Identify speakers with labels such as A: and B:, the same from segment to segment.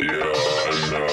A: Yeah,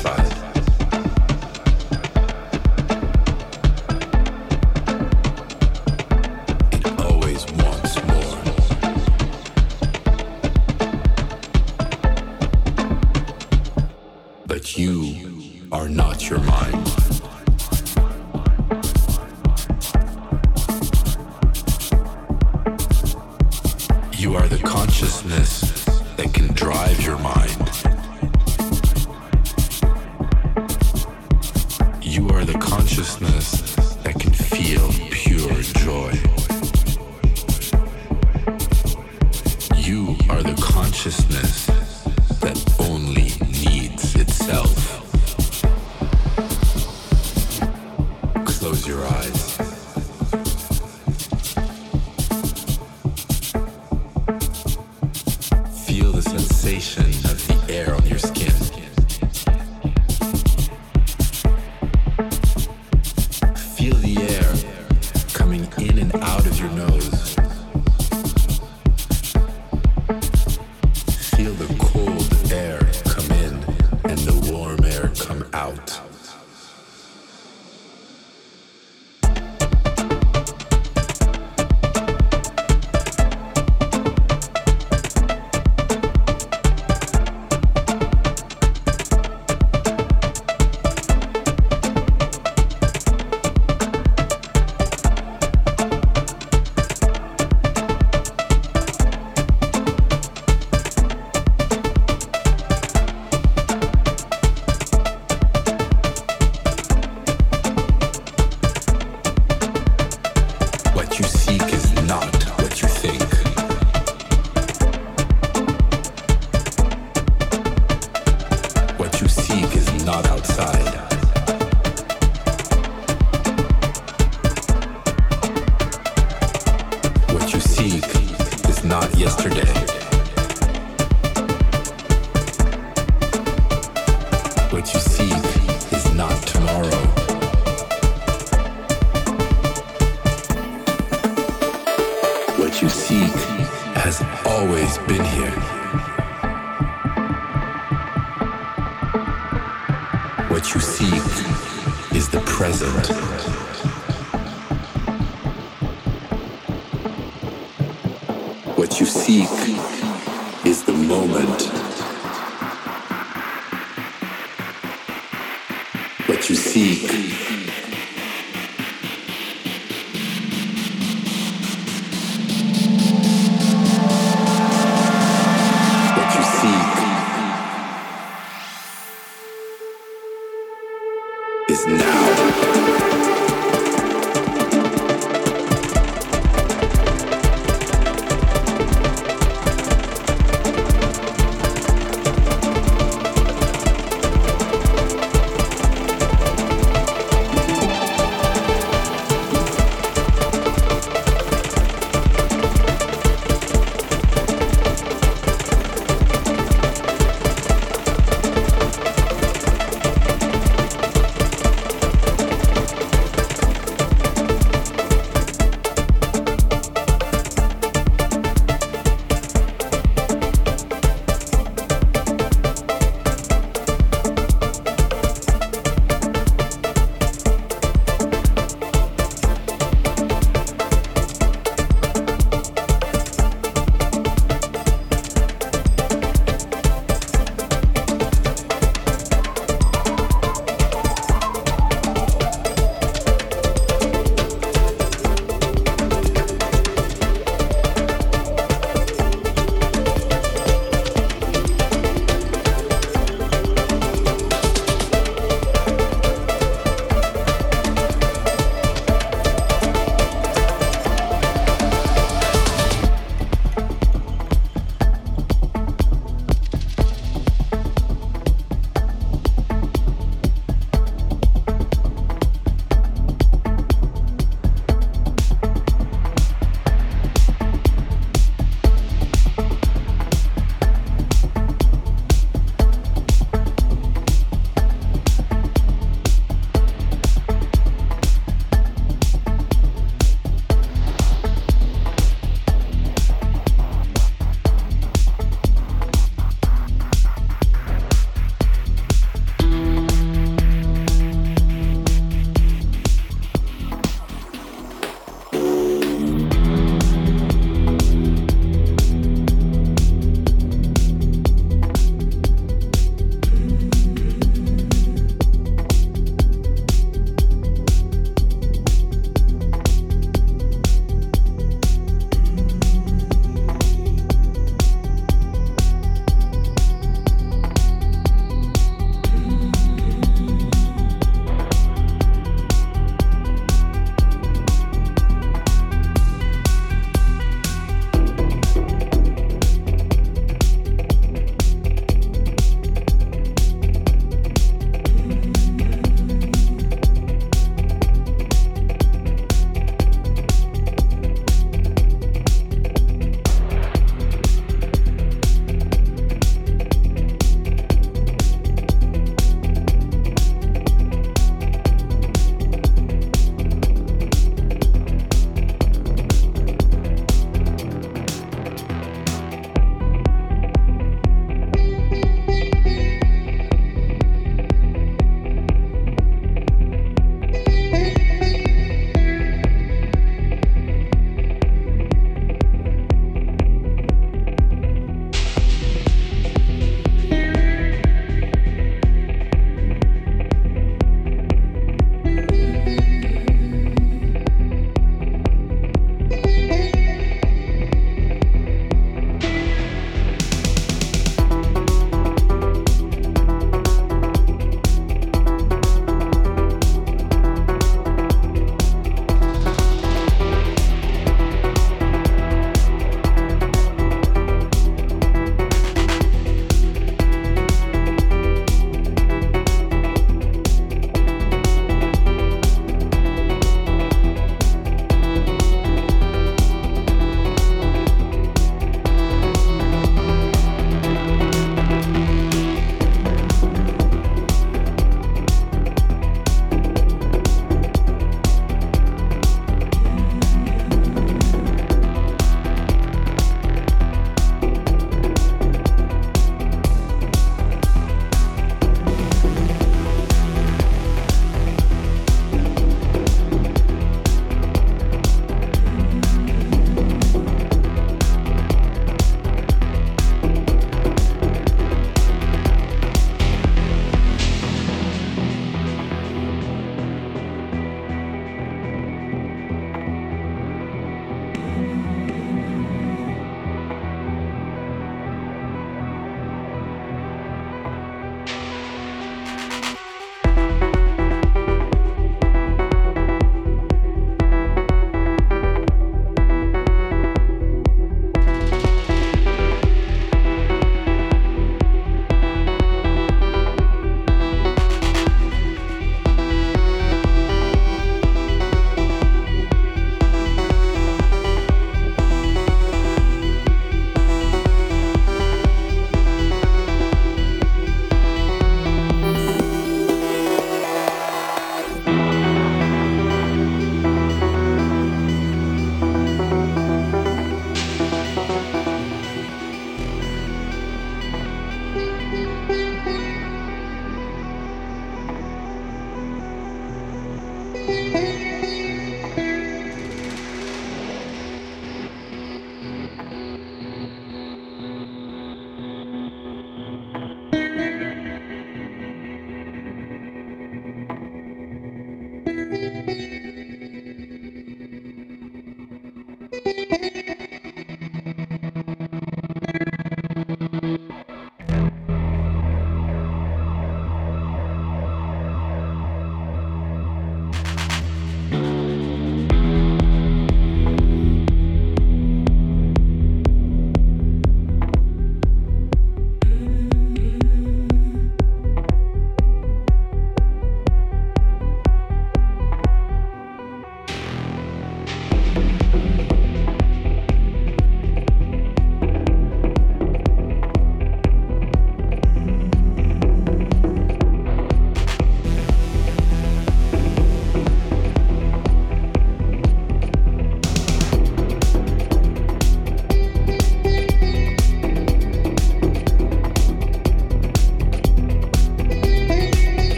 A: satisfied. you seek has always been here. What you seek is the present. What you seek is the moment. What you seek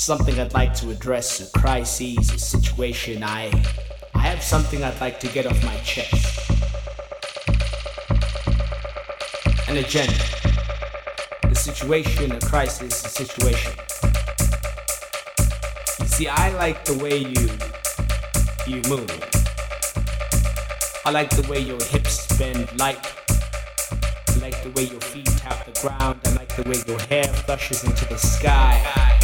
A: something I'd like to address, a crisis, a situation. I, I have something I'd like to get off my chest. An agenda. A situation, a crisis, a situation. You see, I like the way you, you move. I like the way your hips bend light. I like the way your feet tap the ground. I like the way your hair flushes into the
B: sky.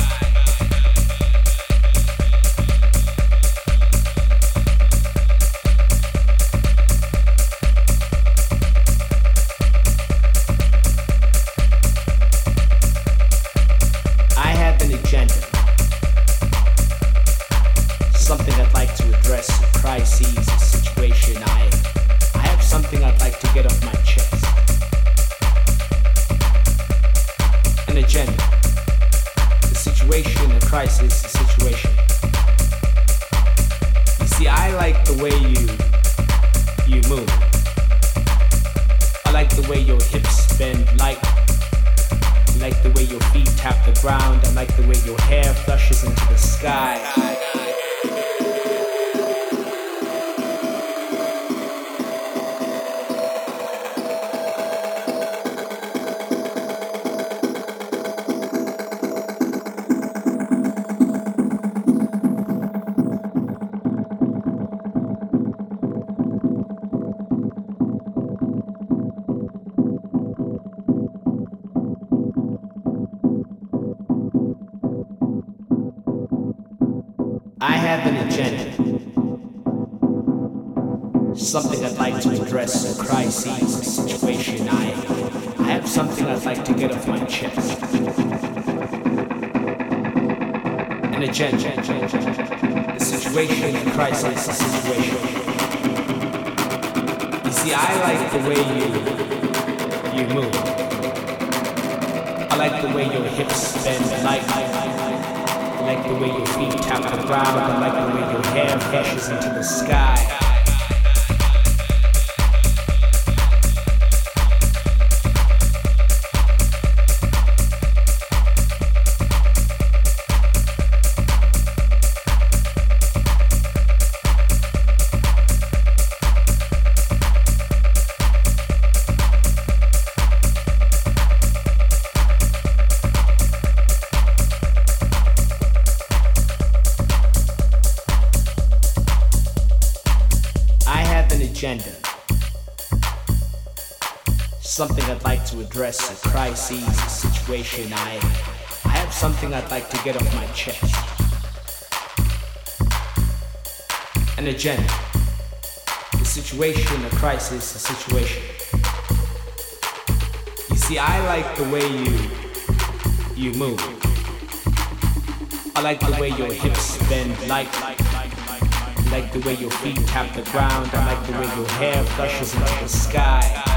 B: situation crisis situation. You see, I like the way you you move. I like the way your hips bend. I like, I like the way your feet tap the ground. I like the way your hair flashes into the sky. Agenda. Something I'd like to address, a crisis, a situation. I, I have something I'd like to get off my chest. An agenda. A situation, a crisis, a situation. You see, I like the way you, you move. I like the way your hips bend, like, like the way your feet tap the ground. I like the way your hair brushes into the sky.